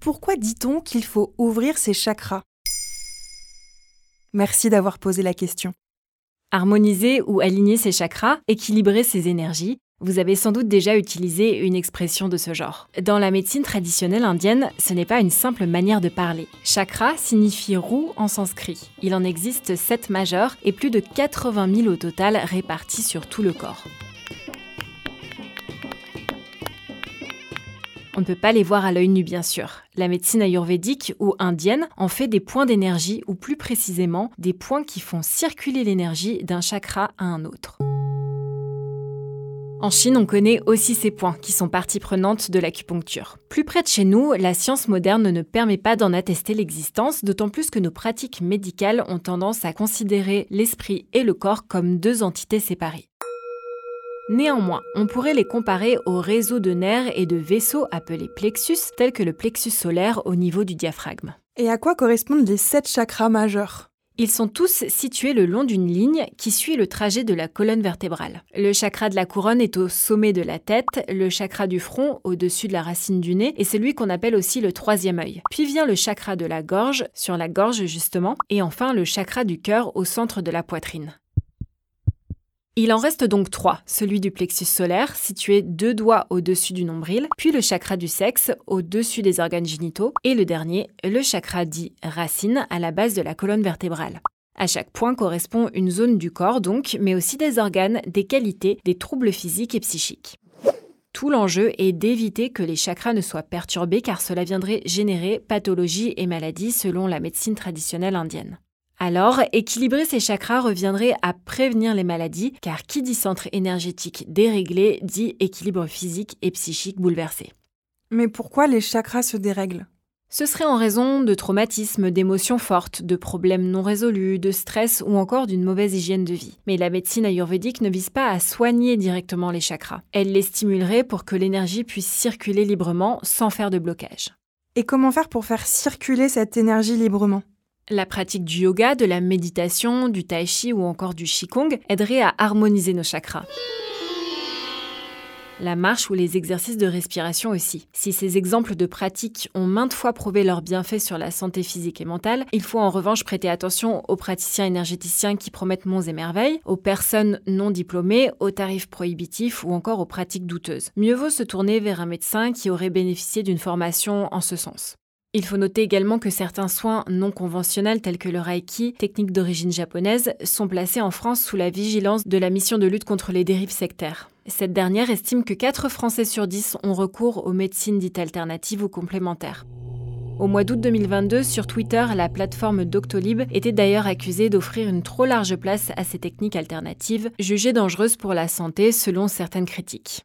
pourquoi dit-on qu'il faut ouvrir ses chakras? Merci d'avoir posé la question. Harmoniser ou aligner ses chakras, équilibrer ses énergies, vous avez sans doute déjà utilisé une expression de ce genre. Dans la médecine traditionnelle indienne, ce n'est pas une simple manière de parler. Chakra signifie roue en sanskrit. Il en existe 7 majeurs et plus de 80 000 au total répartis sur tout le corps. On ne peut pas les voir à l'œil nu, bien sûr. La médecine ayurvédique ou indienne en fait des points d'énergie, ou plus précisément, des points qui font circuler l'énergie d'un chakra à un autre. En Chine, on connaît aussi ces points, qui sont partie prenante de l'acupuncture. Plus près de chez nous, la science moderne ne permet pas d'en attester l'existence, d'autant plus que nos pratiques médicales ont tendance à considérer l'esprit et le corps comme deux entités séparées. Néanmoins, on pourrait les comparer au réseau de nerfs et de vaisseaux appelés plexus, tels que le plexus solaire au niveau du diaphragme. Et à quoi correspondent les sept chakras majeurs? Ils sont tous situés le long d'une ligne qui suit le trajet de la colonne vertébrale. Le chakra de la couronne est au sommet de la tête, le chakra du front au-dessus de la racine du nez, et celui qu'on appelle aussi le troisième œil. Puis vient le chakra de la gorge, sur la gorge justement, et enfin le chakra du cœur au centre de la poitrine. Il en reste donc trois, celui du plexus solaire, situé deux doigts au-dessus du nombril, puis le chakra du sexe, au-dessus des organes génitaux, et le dernier, le chakra dit racine, à la base de la colonne vertébrale. À chaque point correspond une zone du corps donc, mais aussi des organes, des qualités, des troubles physiques et psychiques. Tout l'enjeu est d'éviter que les chakras ne soient perturbés car cela viendrait générer pathologies et maladies selon la médecine traditionnelle indienne. Alors, équilibrer ces chakras reviendrait à prévenir les maladies, car qui dit centre énergétique déréglé dit équilibre physique et psychique bouleversé. Mais pourquoi les chakras se dérèglent? Ce serait en raison de traumatismes, d'émotions fortes, de problèmes non résolus, de stress ou encore d'une mauvaise hygiène de vie. Mais la médecine ayurvédique ne vise pas à soigner directement les chakras. Elle les stimulerait pour que l'énergie puisse circuler librement sans faire de blocage. Et comment faire pour faire circuler cette énergie librement? La pratique du yoga, de la méditation, du tai chi ou encore du qigong aiderait à harmoniser nos chakras. La marche ou les exercices de respiration aussi. Si ces exemples de pratiques ont maintes fois prouvé leurs bienfaits sur la santé physique et mentale, il faut en revanche prêter attention aux praticiens énergéticiens qui promettent monts et merveilles, aux personnes non diplômées, aux tarifs prohibitifs ou encore aux pratiques douteuses. Mieux vaut se tourner vers un médecin qui aurait bénéficié d'une formation en ce sens. Il faut noter également que certains soins non conventionnels tels que le Reiki, technique d'origine japonaise, sont placés en France sous la vigilance de la mission de lutte contre les dérives sectaires. Cette dernière estime que 4 Français sur 10 ont recours aux médecines dites alternatives ou complémentaires. Au mois d'août 2022, sur Twitter, la plateforme Doctolib était d'ailleurs accusée d'offrir une trop large place à ces techniques alternatives, jugées dangereuses pour la santé selon certaines critiques.